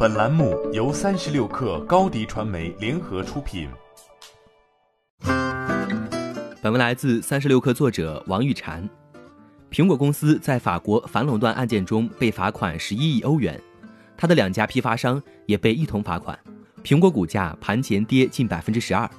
本栏目由三十六克高低传媒联合出品。本文来自三十六克作者王玉婵。苹果公司在法国反垄断案件中被罚款十一亿欧元，它的两家批发商也被一同罚款。苹果股价盘前跌近百分之十二。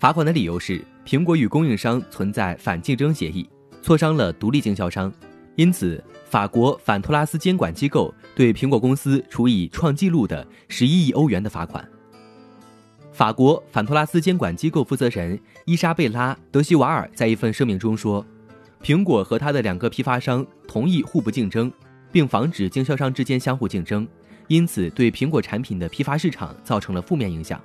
罚款的理由是，苹果与供应商存在反竞争协议，挫伤了独立经销商，因此法国反托拉斯监管机构对苹果公司处以创纪录的十一亿欧元的罚款。法国反托拉斯监管机构负责人伊莎贝拉·德西瓦尔在一份声明中说。苹果和它的两个批发商同意互不竞争，并防止经销商之间相互竞争，因此对苹果产品的批发市场造成了负面影响。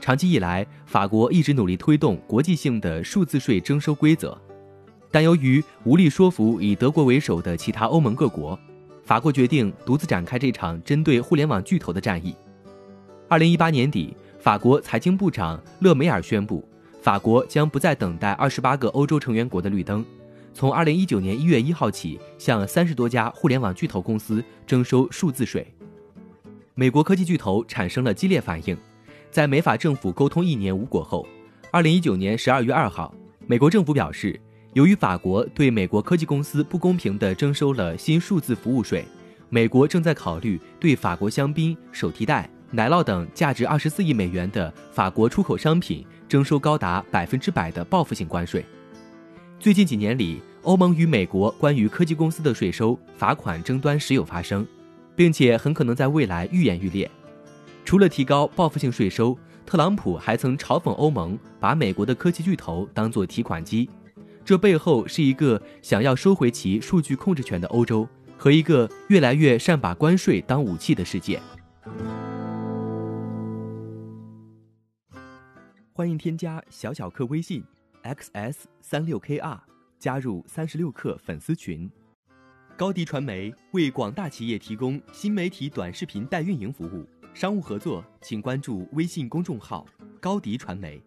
长期以来，法国一直努力推动国际性的数字税征收规则，但由于无力说服以德国为首的其他欧盟各国，法国决定独自展开这场针对互联网巨头的战役。二零一八年底，法国财经部长勒梅尔宣布。法国将不再等待二十八个欧洲成员国的绿灯，从二零一九年一月一号起，向三十多家互联网巨头公司征收数字税。美国科技巨头产生了激烈反应，在美法政府沟通一年无果后，二零一九年十二月二号，美国政府表示，由于法国对美国科技公司不公平地征收了新数字服务税，美国正在考虑对法国香槟、手提袋、奶酪等价值二十四亿美元的法国出口商品。征收高达百分之百的报复性关税。最近几年里，欧盟与美国关于科技公司的税收、罚款争端时有发生，并且很可能在未来愈演愈烈。除了提高报复性税收，特朗普还曾嘲讽欧盟把美国的科技巨头当作提款机。这背后是一个想要收回其数据控制权的欧洲和一个越来越善把关税当武器的世界。欢迎添加小小客微信，xs 三六 kr，加入三十六课粉丝群。高迪传媒为广大企业提供新媒体短视频代运营服务，商务合作请关注微信公众号高迪传媒。